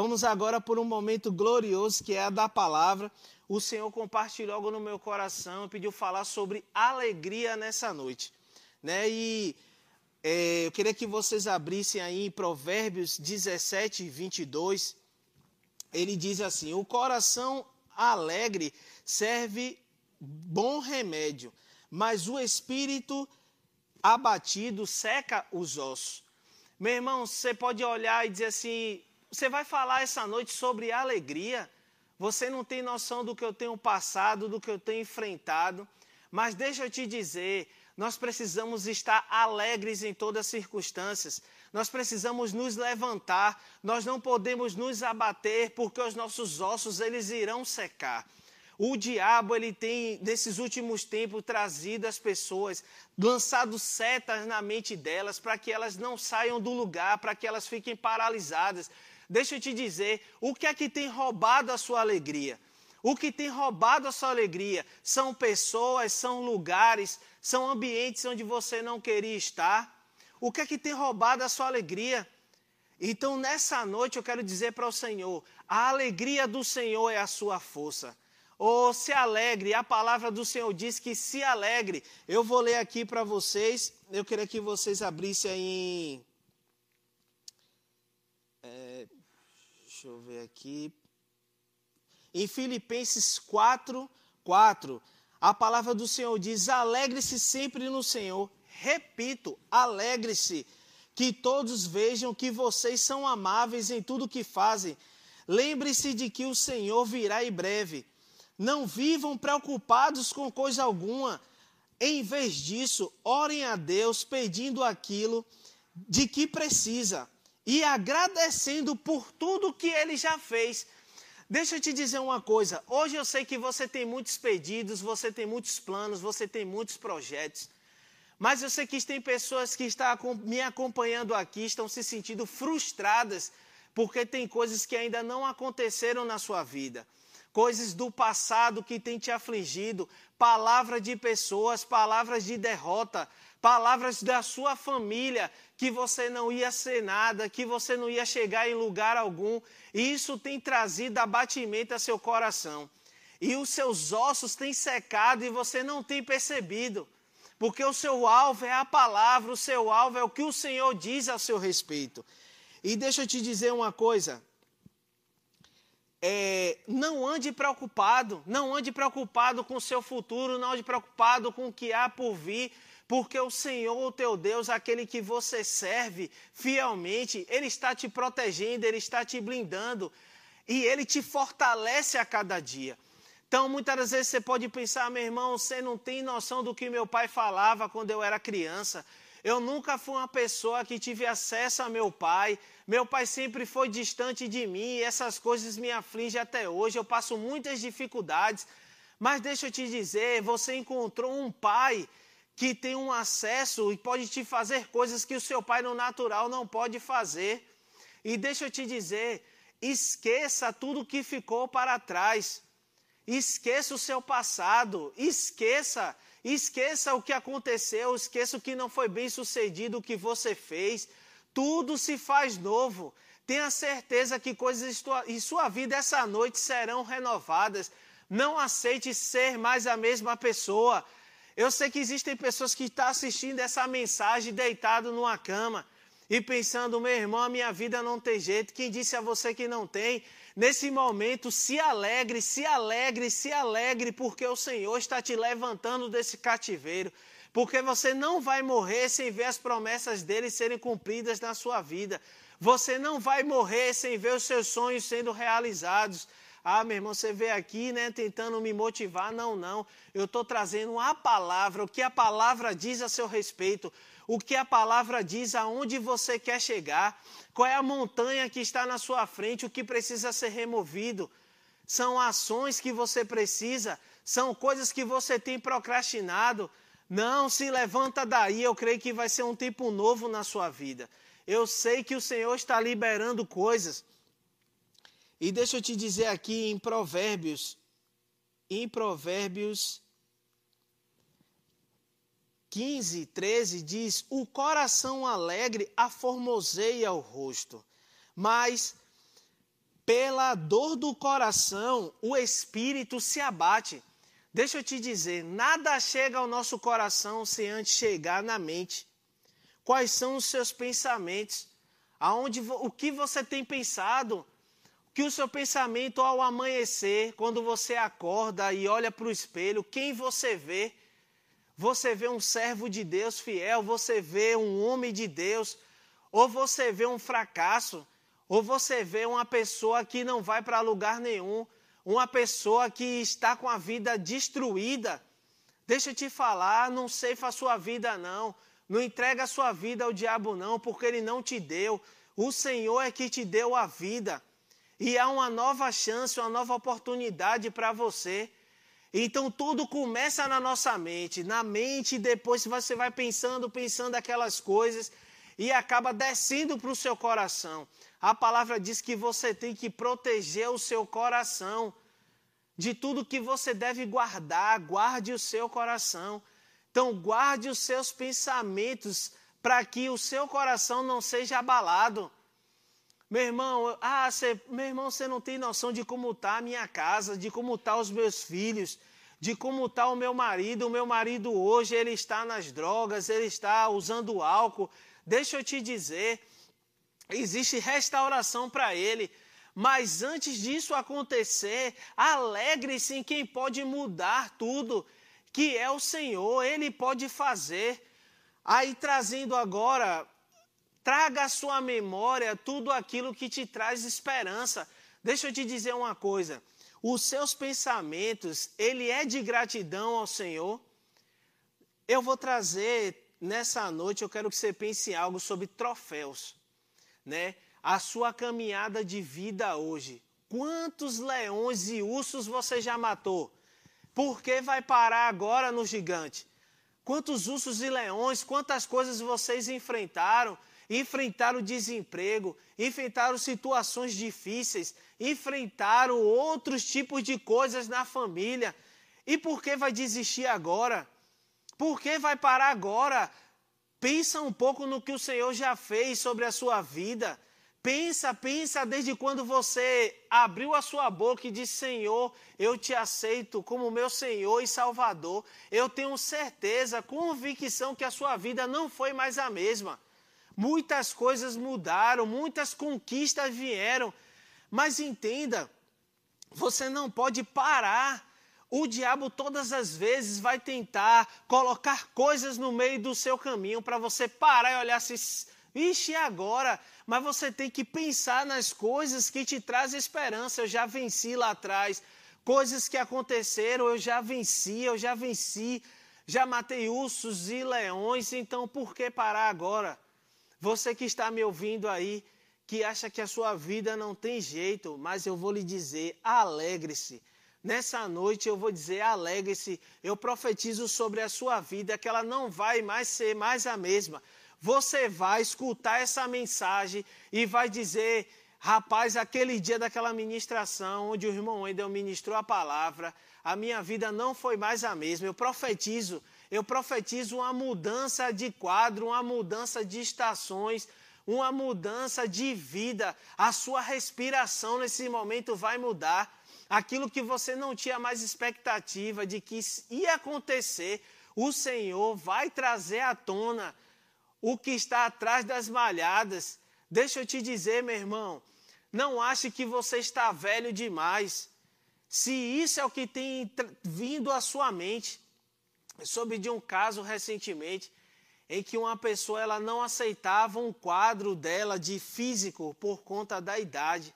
Vamos agora por um momento glorioso que é a da palavra. O Senhor compartilhou algo no meu coração e pediu falar sobre alegria nessa noite. Né? E é, eu queria que vocês abrissem aí em Provérbios 17, 22. Ele diz assim: O coração alegre serve bom remédio, mas o espírito abatido seca os ossos. Meu irmão, você pode olhar e dizer assim: você vai falar essa noite sobre alegria. Você não tem noção do que eu tenho passado, do que eu tenho enfrentado. Mas deixa eu te dizer, nós precisamos estar alegres em todas as circunstâncias. Nós precisamos nos levantar. Nós não podemos nos abater porque os nossos ossos eles irão secar. O diabo ele tem nesses últimos tempos trazido as pessoas, lançado setas na mente delas para que elas não saiam do lugar, para que elas fiquem paralisadas. Deixa eu te dizer, o que é que tem roubado a sua alegria? O que tem roubado a sua alegria são pessoas, são lugares, são ambientes onde você não queria estar. O que é que tem roubado a sua alegria? Então, nessa noite, eu quero dizer para o Senhor: a alegria do Senhor é a sua força. Ou oh, se alegre, a palavra do Senhor diz que se alegre. Eu vou ler aqui para vocês, eu queria que vocês abrissem aí. É, deixa eu ver aqui. Em Filipenses 4, 4, a palavra do Senhor diz: alegre-se sempre no Senhor. Repito, alegre-se, que todos vejam que vocês são amáveis em tudo que fazem. Lembre-se de que o Senhor virá em breve. Não vivam preocupados com coisa alguma. Em vez disso, orem a Deus pedindo aquilo de que precisa e agradecendo por tudo que ele já fez. Deixa eu te dizer uma coisa. Hoje eu sei que você tem muitos pedidos, você tem muitos planos, você tem muitos projetos. Mas eu sei que tem pessoas que estão me acompanhando aqui, estão se sentindo frustradas porque tem coisas que ainda não aconteceram na sua vida coisas do passado que tem te afligido, palavras de pessoas, palavras de derrota, palavras da sua família, que você não ia ser nada, que você não ia chegar em lugar algum, e isso tem trazido abatimento a seu coração. E os seus ossos têm secado e você não tem percebido, porque o seu alvo é a palavra, o seu alvo é o que o Senhor diz a seu respeito. E deixa eu te dizer uma coisa, é, não ande preocupado, não ande preocupado com o seu futuro, não ande preocupado com o que há por vir, porque o Senhor, o teu Deus, aquele que você serve fielmente, Ele está te protegendo, Ele está te blindando e Ele te fortalece a cada dia. Então, muitas das vezes você pode pensar, meu irmão, você não tem noção do que meu pai falava quando eu era criança. Eu nunca fui uma pessoa que tive acesso a meu pai. Meu pai sempre foi distante de mim e essas coisas me afligem até hoje. Eu passo muitas dificuldades. Mas deixa eu te dizer, você encontrou um pai que tem um acesso e pode te fazer coisas que o seu pai no natural não pode fazer. E deixa eu te dizer, esqueça tudo que ficou para trás. Esqueça o seu passado, esqueça Esqueça o que aconteceu, esqueça o que não foi bem sucedido, o que você fez. Tudo se faz novo. Tenha certeza que coisas em sua vida essa noite serão renovadas. Não aceite ser mais a mesma pessoa. Eu sei que existem pessoas que estão assistindo essa mensagem deitado numa cama e pensando, meu irmão, a minha vida não tem jeito. Quem disse a você que não tem? Nesse momento, se alegre, se alegre, se alegre, porque o Senhor está te levantando desse cativeiro. Porque você não vai morrer sem ver as promessas dele serem cumpridas na sua vida. Você não vai morrer sem ver os seus sonhos sendo realizados. Ah, meu irmão, você vê aqui, né, tentando me motivar. Não, não. Eu estou trazendo a palavra, o que a palavra diz a seu respeito o que a palavra diz, aonde você quer chegar, qual é a montanha que está na sua frente, o que precisa ser removido. São ações que você precisa, são coisas que você tem procrastinado. Não, se levanta daí, eu creio que vai ser um tempo novo na sua vida. Eu sei que o Senhor está liberando coisas. E deixa eu te dizer aqui em Provérbios, em Provérbios 15, 13 diz: O coração alegre aformoseia o rosto, mas pela dor do coração, o espírito se abate. Deixa eu te dizer, nada chega ao nosso coração sem antes chegar na mente. Quais são os seus pensamentos? Aonde, o que você tem pensado? Que o seu pensamento ao amanhecer, quando você acorda e olha para o espelho, quem você vê? Você vê um servo de Deus fiel, você vê um homem de Deus, ou você vê um fracasso? Ou você vê uma pessoa que não vai para lugar nenhum, uma pessoa que está com a vida destruída. Deixa eu te falar, não ceifa a sua vida não. Não entrega a sua vida ao diabo não, porque ele não te deu. O Senhor é que te deu a vida. E há uma nova chance, uma nova oportunidade para você. Então tudo começa na nossa mente, na mente, depois você vai pensando, pensando aquelas coisas e acaba descendo para o seu coração. A palavra diz que você tem que proteger o seu coração de tudo que você deve guardar, guarde o seu coração. Então, guarde os seus pensamentos para que o seu coração não seja abalado. Meu irmão, ah, cê, meu irmão, você não tem noção de como está a minha casa, de como tá os meus filhos, de como está o meu marido. O meu marido hoje, ele está nas drogas, ele está usando álcool. Deixa eu te dizer, existe restauração para ele. Mas antes disso acontecer, alegre-se em quem pode mudar tudo, que é o Senhor, ele pode fazer. Aí trazendo agora, traga à sua memória tudo aquilo que te traz esperança. Deixa eu te dizer uma coisa, os seus pensamentos, ele é de gratidão ao Senhor. Eu vou trazer nessa noite, eu quero que você pense algo sobre troféus né, a sua caminhada de vida hoje. Quantos leões e ursos você já matou? Por que vai parar agora no gigante? Quantos ursos e leões, quantas coisas vocês enfrentaram? Enfrentaram desemprego, enfrentaram situações difíceis, enfrentaram outros tipos de coisas na família. E por que vai desistir agora? Por que vai parar agora? Pensa um pouco no que o Senhor já fez sobre a sua vida. Pensa, pensa desde quando você abriu a sua boca e disse: Senhor, eu te aceito como meu Senhor e Salvador. Eu tenho certeza, convicção que a sua vida não foi mais a mesma. Muitas coisas mudaram, muitas conquistas vieram. Mas entenda, você não pode parar o diabo todas as vezes vai tentar colocar coisas no meio do seu caminho para você parar e olhar assim, ixi, agora? Mas você tem que pensar nas coisas que te trazem esperança. Eu já venci lá atrás. Coisas que aconteceram, eu já venci, eu já venci. Já matei ursos e leões, então por que parar agora? Você que está me ouvindo aí, que acha que a sua vida não tem jeito, mas eu vou lhe dizer, alegre-se Nessa noite eu vou dizer: alegre-se, eu profetizo sobre a sua vida que ela não vai mais ser mais a mesma. Você vai escutar essa mensagem e vai dizer: rapaz, aquele dia daquela ministração, onde o irmão Wendel ministrou a palavra, a minha vida não foi mais a mesma. Eu profetizo, eu profetizo uma mudança de quadro, uma mudança de estações, uma mudança de vida. A sua respiração nesse momento vai mudar aquilo que você não tinha mais expectativa de que ia acontecer, o Senhor vai trazer à tona o que está atrás das malhadas. Deixa eu te dizer, meu irmão, não ache que você está velho demais. Se isso é o que tem vindo à sua mente, eu soube de um caso recentemente em que uma pessoa ela não aceitava um quadro dela de físico por conta da idade.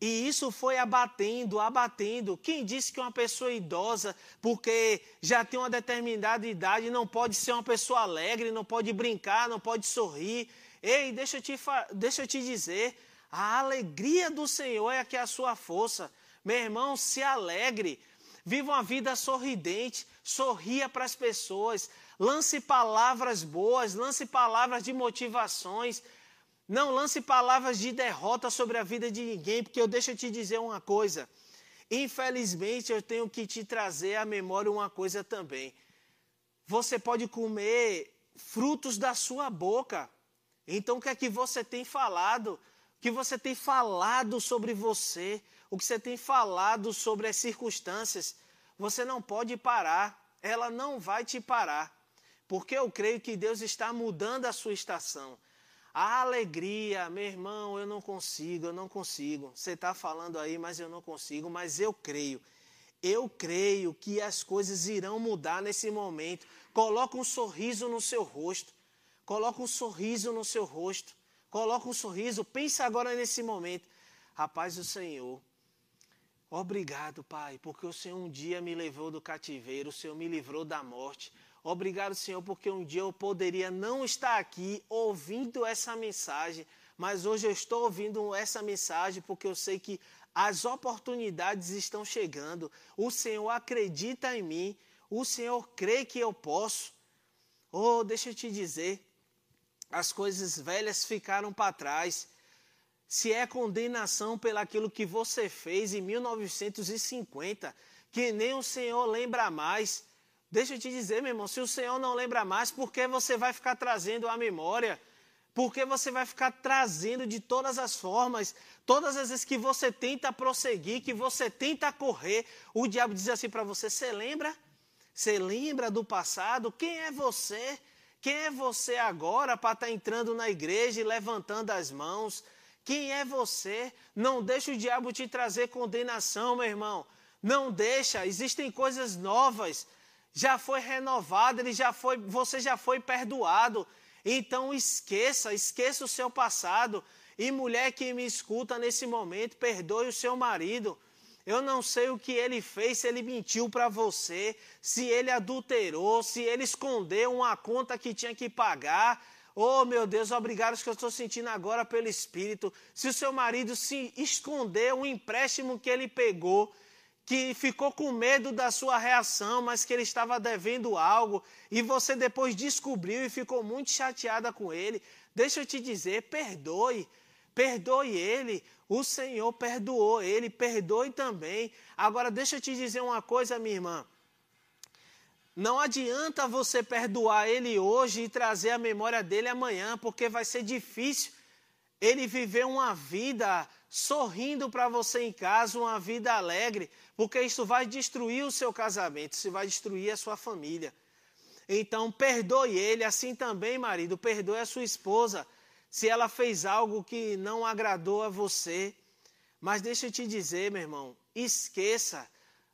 E isso foi abatendo, abatendo. Quem disse que uma pessoa idosa, porque já tem uma determinada idade, não pode ser uma pessoa alegre, não pode brincar, não pode sorrir? Ei, deixa eu te, deixa eu te dizer, a alegria do Senhor é que é a sua força. Meu irmão, se alegre. Viva uma vida sorridente, sorria para as pessoas, lance palavras boas, lance palavras de motivações, não lance palavras de derrota sobre a vida de ninguém, porque eu deixo te dizer uma coisa. Infelizmente, eu tenho que te trazer à memória uma coisa também. Você pode comer frutos da sua boca. Então, o que é que você tem falado? O que você tem falado sobre você, o que você tem falado sobre as circunstâncias, você não pode parar, ela não vai te parar, porque eu creio que Deus está mudando a sua estação. A alegria, meu irmão, eu não consigo, eu não consigo. Você está falando aí, mas eu não consigo, mas eu creio. Eu creio que as coisas irão mudar nesse momento. Coloca um sorriso no seu rosto. Coloca um sorriso no seu rosto. Coloca um sorriso. Pensa agora nesse momento. Rapaz, o Senhor Obrigado, Pai, porque o Senhor um dia me levou do cativeiro, o Senhor me livrou da morte. Obrigado, Senhor, porque um dia eu poderia não estar aqui ouvindo essa mensagem, mas hoje eu estou ouvindo essa mensagem porque eu sei que as oportunidades estão chegando. O Senhor acredita em mim, o Senhor crê que eu posso. Oh, deixa eu te dizer, as coisas velhas ficaram para trás se é condenação pelaquilo que você fez em 1950, que nem o Senhor lembra mais. Deixa eu te dizer, meu irmão, se o Senhor não lembra mais, por que você vai ficar trazendo a memória? Por que você vai ficar trazendo de todas as formas, todas as vezes que você tenta prosseguir, que você tenta correr, o diabo diz assim para você: você lembra? Você lembra do passado? Quem é você? Quem é você agora para estar tá entrando na igreja e levantando as mãos? Quem é você? Não deixa o diabo te trazer condenação, meu irmão. Não deixa, existem coisas novas. Já foi renovado, ele já foi, você já foi perdoado. Então esqueça, esqueça o seu passado. E mulher que me escuta nesse momento, perdoe o seu marido. Eu não sei o que ele fez, se ele mentiu para você, se ele adulterou, se ele escondeu uma conta que tinha que pagar. Oh, meu Deus, obrigado que eu estou sentindo agora pelo Espírito. Se o seu marido se escondeu um empréstimo que ele pegou, que ficou com medo da sua reação, mas que ele estava devendo algo, e você depois descobriu e ficou muito chateada com ele, deixa eu te dizer, perdoe. Perdoe ele. O Senhor perdoou ele, perdoe também. Agora, deixa eu te dizer uma coisa, minha irmã. Não adianta você perdoar ele hoje e trazer a memória dele amanhã, porque vai ser difícil ele viver uma vida sorrindo para você em casa, uma vida alegre, porque isso vai destruir o seu casamento, isso vai destruir a sua família. Então, perdoe ele, assim também, marido, perdoe a sua esposa, se ela fez algo que não agradou a você. Mas deixa eu te dizer, meu irmão, esqueça,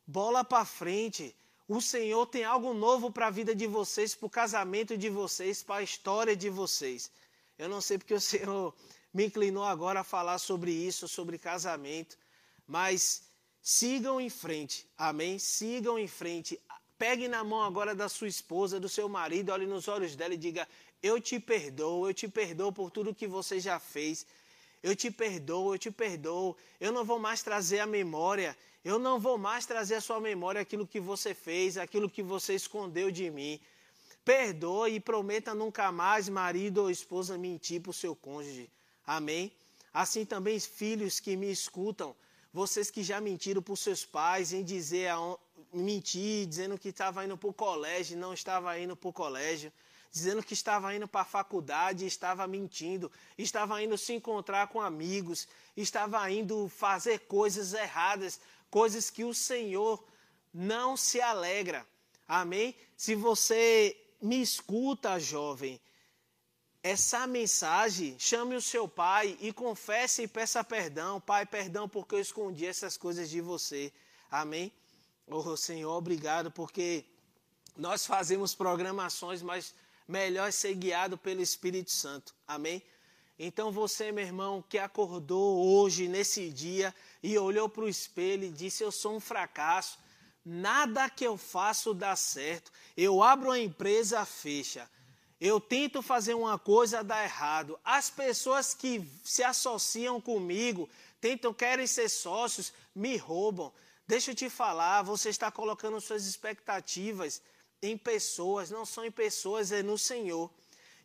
bola para frente. O Senhor tem algo novo para a vida de vocês, para o casamento de vocês, para a história de vocês. Eu não sei porque o Senhor me inclinou agora a falar sobre isso, sobre casamento, mas sigam em frente, amém? Sigam em frente. Pegue na mão agora da sua esposa, do seu marido, olhe nos olhos dela e diga: Eu te perdoo, eu te perdoo por tudo que você já fez. Eu te perdoo, eu te perdoo. Eu não vou mais trazer a memória eu não vou mais trazer à sua memória aquilo que você fez, aquilo que você escondeu de mim. Perdoe e prometa nunca mais, marido ou esposa, mentir para o seu cônjuge. Amém? Assim também, filhos que me escutam, vocês que já mentiram para os seus pais em dizer, mentir, dizendo que estava indo para o colégio não estava indo para o colégio, dizendo que estava indo para a faculdade estava mentindo, estava indo se encontrar com amigos, estava indo fazer coisas erradas, coisas que o Senhor não se alegra. Amém? Se você me escuta, jovem, essa mensagem, chame o seu pai e confesse e peça perdão. Pai, perdão porque eu escondi essas coisas de você. Amém? Oh, Senhor, obrigado porque nós fazemos programações, mas melhor é ser guiado pelo Espírito Santo. Amém? Então você, meu irmão, que acordou hoje, nesse dia, e olhou para o espelho e disse: Eu sou um fracasso, nada que eu faço dá certo. Eu abro uma empresa, fecha. Eu tento fazer uma coisa, dá errado. As pessoas que se associam comigo, tentam, querem ser sócios, me roubam. Deixa eu te falar, você está colocando suas expectativas em pessoas, não são em pessoas, é no Senhor.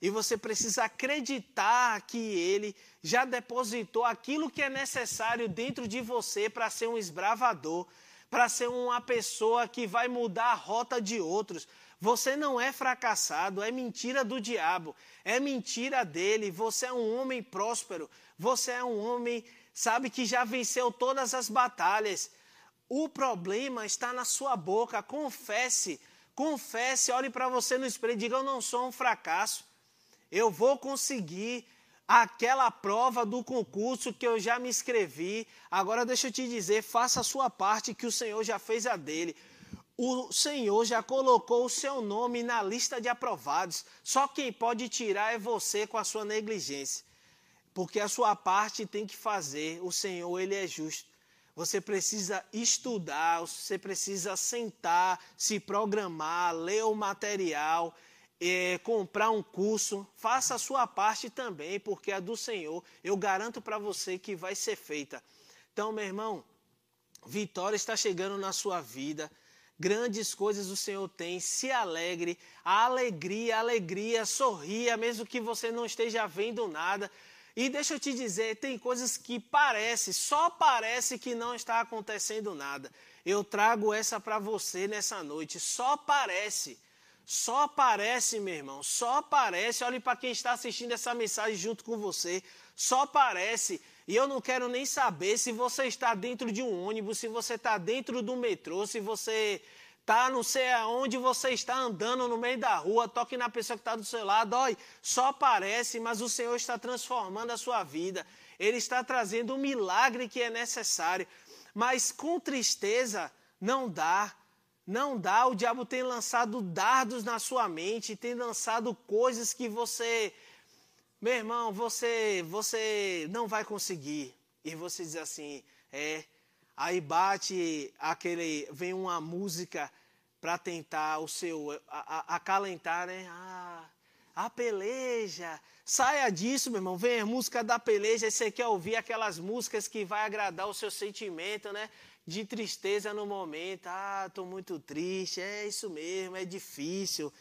E você precisa acreditar que Ele já depositou aquilo que é necessário dentro de você para ser um esbravador, para ser uma pessoa que vai mudar a rota de outros. Você não é fracassado, é mentira do diabo, é mentira dele. Você é um homem próspero, você é um homem, sabe, que já venceu todas as batalhas. O problema está na sua boca. Confesse, confesse, olhe para você no espelho e diga: Eu não sou um fracasso. Eu vou conseguir aquela prova do concurso que eu já me inscrevi. Agora deixa eu te dizer, faça a sua parte que o Senhor já fez a dele. O Senhor já colocou o seu nome na lista de aprovados. Só quem pode tirar é você com a sua negligência. Porque a sua parte tem que fazer. O Senhor, ele é justo. Você precisa estudar, você precisa sentar, se programar, ler o material é, comprar um curso, faça a sua parte também, porque a do Senhor, eu garanto para você que vai ser feita. Então, meu irmão, vitória está chegando na sua vida. Grandes coisas o Senhor tem, se alegre, a alegria, alegria, sorria, mesmo que você não esteja vendo nada. E deixa eu te dizer, tem coisas que parece, só parece que não está acontecendo nada. Eu trago essa para você nessa noite, só parece. Só parece, meu irmão, só parece. Olhe para quem está assistindo essa mensagem junto com você. Só parece. E eu não quero nem saber se você está dentro de um ônibus, se você está dentro do metrô, se você está não sei aonde você está andando no meio da rua, toque na pessoa que está do seu lado, olha, só parece, mas o Senhor está transformando a sua vida. Ele está trazendo o milagre que é necessário. Mas com tristeza não dá. Não dá, o diabo tem lançado dardos na sua mente, tem lançado coisas que você, meu irmão, você, você não vai conseguir. E você diz assim, é, aí bate aquele, vem uma música para tentar o seu, a, acalentar, né? Ah, a peleja, saia disso, meu irmão, vem a música da peleja, você quer ouvir aquelas músicas que vai agradar o seu sentimento, né? De tristeza no momento. Ah, estou muito triste. É isso mesmo, é difícil.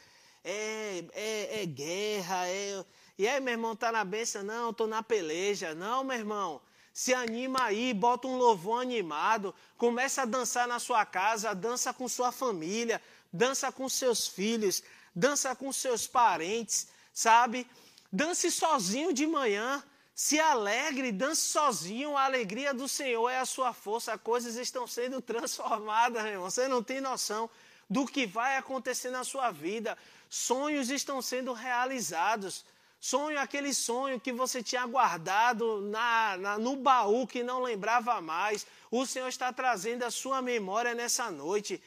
É, é, é guerra. É... E aí, meu irmão, tá na benção? Não, estou na peleja. Não, meu irmão. Se anima aí, bota um louvor animado, começa a dançar na sua casa, dança com sua família, dança com seus filhos, dança com seus parentes, sabe? Dance sozinho de manhã, se alegre, dance sozinho, a alegria do Senhor é a sua força. Coisas estão sendo transformadas, meu irmão. Você não tem noção do que vai acontecer na sua vida. Sonhos estão sendo realizados. Sonho, aquele sonho que você tinha guardado na, na, no baú que não lembrava mais. O Senhor está trazendo a sua memória nessa noite.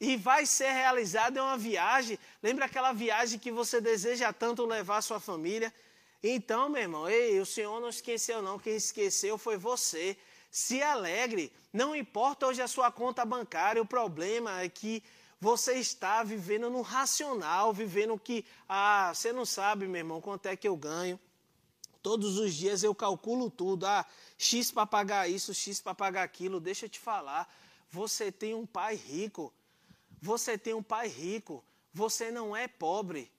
E vai ser realizada é uma viagem. Lembra aquela viagem que você deseja tanto levar a sua família? Então, meu irmão, ei, o Senhor não esqueceu, não. Quem esqueceu foi você. Se alegre. Não importa hoje a sua conta bancária, o problema é que você está vivendo no racional, vivendo que, ah, você não sabe, meu irmão, quanto é que eu ganho. Todos os dias eu calculo tudo. Ah, X para pagar isso, X para pagar aquilo. Deixa eu te falar. Você tem um pai rico. Você tem um pai rico. Você não é pobre.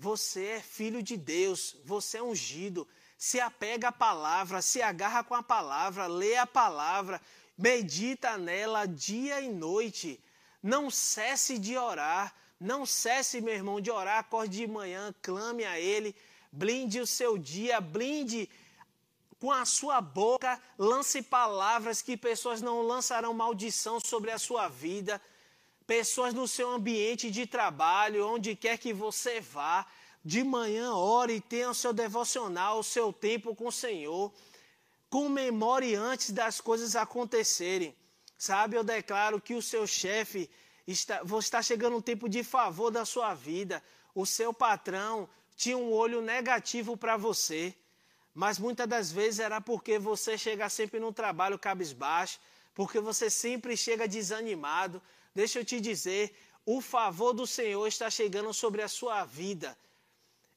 Você é filho de Deus, você é ungido. Se apega à palavra, se agarra com a palavra, lê a palavra, medita nela dia e noite. Não cesse de orar, não cesse, meu irmão, de orar. Acorde de manhã, clame a Ele, blinde o seu dia, blinde com a sua boca, lance palavras que pessoas não lançarão maldição sobre a sua vida pessoas no seu ambiente de trabalho, onde quer que você vá, de manhã ore e tenha o seu devocional, o seu tempo com o Senhor. Comemore antes das coisas acontecerem. Sabe, eu declaro que o seu chefe está, está chegando um tempo de favor da sua vida. O seu patrão tinha um olho negativo para você, mas muitas das vezes era porque você chega sempre no trabalho cabisbaixo, porque você sempre chega desanimado, Deixa eu te dizer, o favor do Senhor está chegando sobre a sua vida.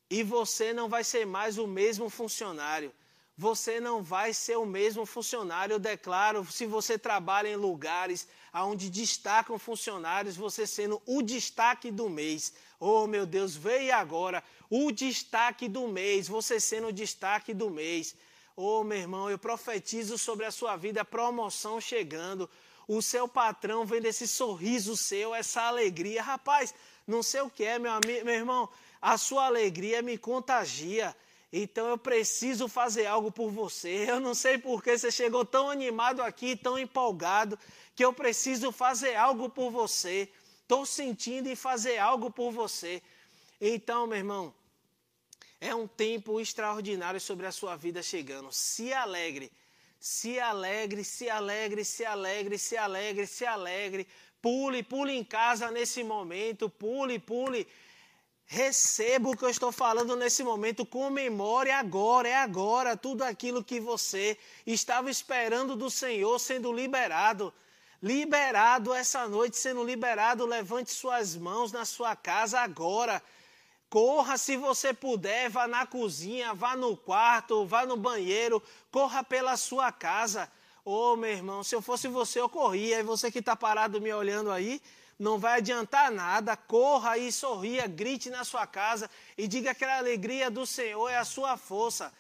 E você não vai ser mais o mesmo funcionário. Você não vai ser o mesmo funcionário. Eu declaro, se você trabalha em lugares onde destacam funcionários, você sendo o destaque do mês. Oh, meu Deus, veio agora o destaque do mês, você sendo o destaque do mês. Oh, meu irmão, eu profetizo sobre a sua vida promoção chegando o seu patrão vendo esse sorriso seu, essa alegria. Rapaz, não sei o que é, meu, amigo, meu irmão. A sua alegria me contagia. Então eu preciso fazer algo por você. Eu não sei por que você chegou tão animado aqui, tão empolgado, que eu preciso fazer algo por você. Estou sentindo em fazer algo por você. Então, meu irmão, é um tempo extraordinário sobre a sua vida chegando. Se alegre, se alegre, se alegre, se alegre, se alegre, se alegre. Pule, pule em casa nesse momento, pule, pule. Receba o que eu estou falando nesse momento, comemore agora, é agora, tudo aquilo que você estava esperando do Senhor sendo liberado. Liberado essa noite, sendo liberado, levante suas mãos na sua casa agora. Corra se você puder, vá na cozinha, vá no quarto, vá no banheiro, corra pela sua casa. Ô oh, meu irmão, se eu fosse você, eu corria. E você que está parado me olhando aí, não vai adiantar nada. Corra e sorria, grite na sua casa e diga que a alegria do Senhor é a sua força.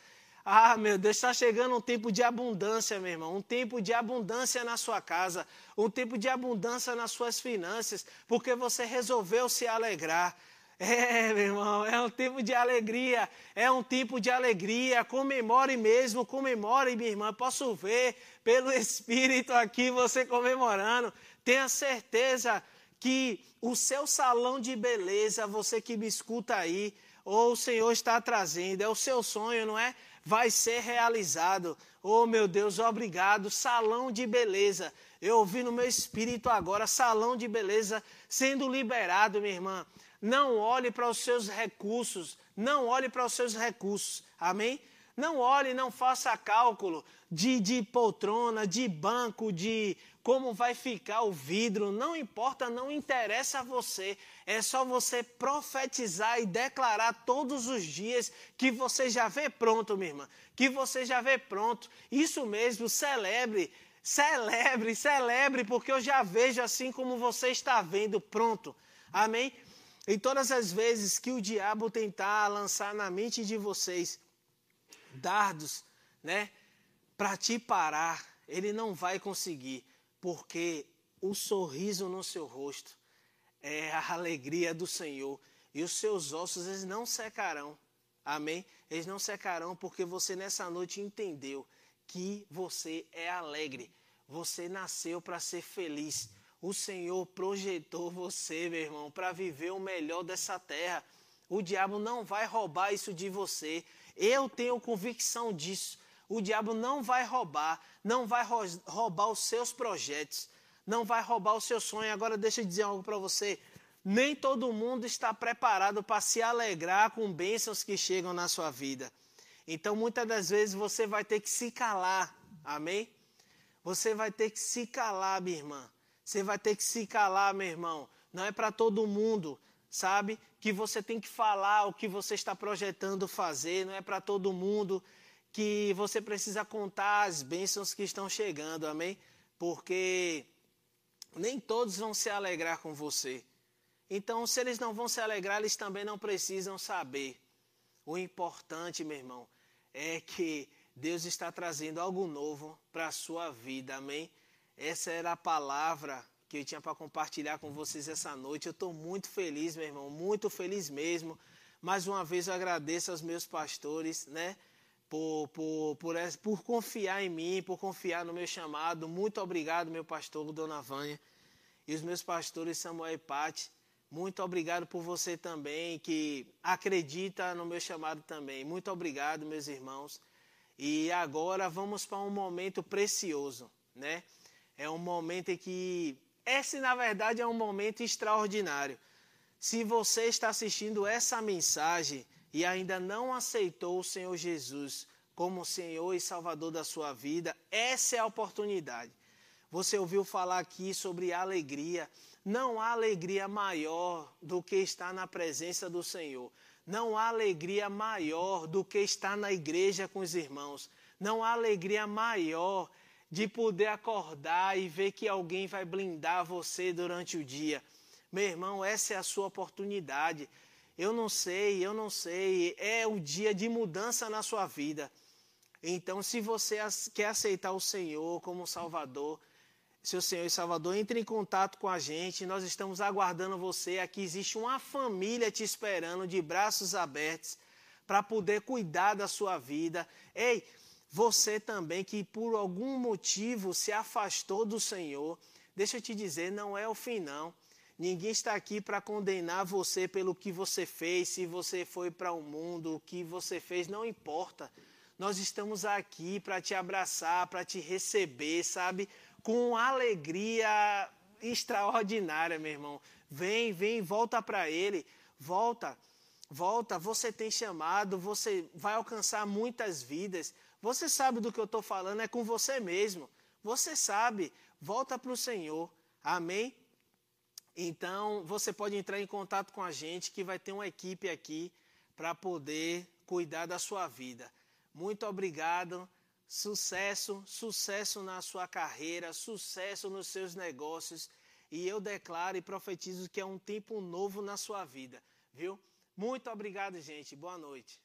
Ah, meu Deus, está chegando um tempo de abundância, meu irmão. Um tempo de abundância na sua casa. Um tempo de abundância nas suas finanças. Porque você resolveu se alegrar. É, meu irmão, é um tempo de alegria, é um tempo de alegria. Comemore mesmo, comemore, minha irmã. Posso ver pelo Espírito aqui você comemorando. Tenha certeza que o seu salão de beleza, você que me escuta aí, ou o Senhor está trazendo, é o seu sonho, não é? Vai ser realizado. Oh, meu Deus, obrigado. Salão de beleza. Eu ouvi no meu espírito agora, salão de beleza sendo liberado, minha irmã. Não olhe para os seus recursos, não olhe para os seus recursos, amém? Não olhe, não faça cálculo de, de poltrona, de banco, de como vai ficar o vidro, não importa, não interessa a você. É só você profetizar e declarar todos os dias que você já vê pronto, minha irmã, que você já vê pronto. Isso mesmo, celebre, celebre, celebre, porque eu já vejo assim como você está vendo pronto. Amém? E todas as vezes que o diabo tentar lançar na mente de vocês dardos, né, para te parar, ele não vai conseguir, porque o sorriso no seu rosto é a alegria do Senhor e os seus ossos eles não secarão. Amém? Eles não secarão porque você nessa noite entendeu que você é alegre. Você nasceu para ser feliz. O Senhor projetou você, meu irmão, para viver o melhor dessa terra. O diabo não vai roubar isso de você. Eu tenho convicção disso. O diabo não vai roubar, não vai roubar os seus projetos, não vai roubar o seu sonho. Agora deixa eu dizer algo para você. Nem todo mundo está preparado para se alegrar com bênçãos que chegam na sua vida. Então, muitas das vezes você vai ter que se calar. Amém? Você vai ter que se calar, minha irmã. Você vai ter que se calar, meu irmão. Não é para todo mundo, sabe? Que você tem que falar o que você está projetando fazer. Não é para todo mundo que você precisa contar as bênçãos que estão chegando, amém? Porque nem todos vão se alegrar com você. Então, se eles não vão se alegrar, eles também não precisam saber. O importante, meu irmão, é que Deus está trazendo algo novo para a sua vida, amém? Essa era a palavra que eu tinha para compartilhar com vocês essa noite. Eu estou muito feliz, meu irmão, muito feliz mesmo. Mais uma vez eu agradeço aos meus pastores, né? Por, por, por, por confiar em mim, por confiar no meu chamado. Muito obrigado, meu pastor, Dona Vânia. E os meus pastores Samuel e Pati. Muito obrigado por você também, que acredita no meu chamado também. Muito obrigado, meus irmãos. E agora vamos para um momento precioso, né? É um momento em que. Esse, na verdade, é um momento extraordinário. Se você está assistindo essa mensagem e ainda não aceitou o Senhor Jesus como Senhor e Salvador da sua vida, essa é a oportunidade. Você ouviu falar aqui sobre alegria. Não há alegria maior do que estar na presença do Senhor. Não há alegria maior do que estar na igreja com os irmãos. Não há alegria maior de poder acordar e ver que alguém vai blindar você durante o dia. Meu irmão, essa é a sua oportunidade. Eu não sei, eu não sei. É o dia de mudança na sua vida. Então, se você quer aceitar o Senhor como Salvador, seu Senhor e Salvador, entre em contato com a gente. Nós estamos aguardando você. Aqui existe uma família te esperando de braços abertos para poder cuidar da sua vida. Ei, você também que por algum motivo se afastou do Senhor, deixa eu te dizer, não é o fim não. Ninguém está aqui para condenar você pelo que você fez, se você foi para o mundo, o que você fez, não importa. Nós estamos aqui para te abraçar, para te receber, sabe? Com alegria extraordinária, meu irmão. Vem, vem, volta para Ele, volta, volta. Você tem chamado, você vai alcançar muitas vidas. Você sabe do que eu estou falando, é com você mesmo. Você sabe, volta para o Senhor. Amém? Então, você pode entrar em contato com a gente, que vai ter uma equipe aqui para poder cuidar da sua vida. Muito obrigado. Sucesso, sucesso na sua carreira, sucesso nos seus negócios. E eu declaro e profetizo que é um tempo novo na sua vida, viu? Muito obrigado, gente. Boa noite.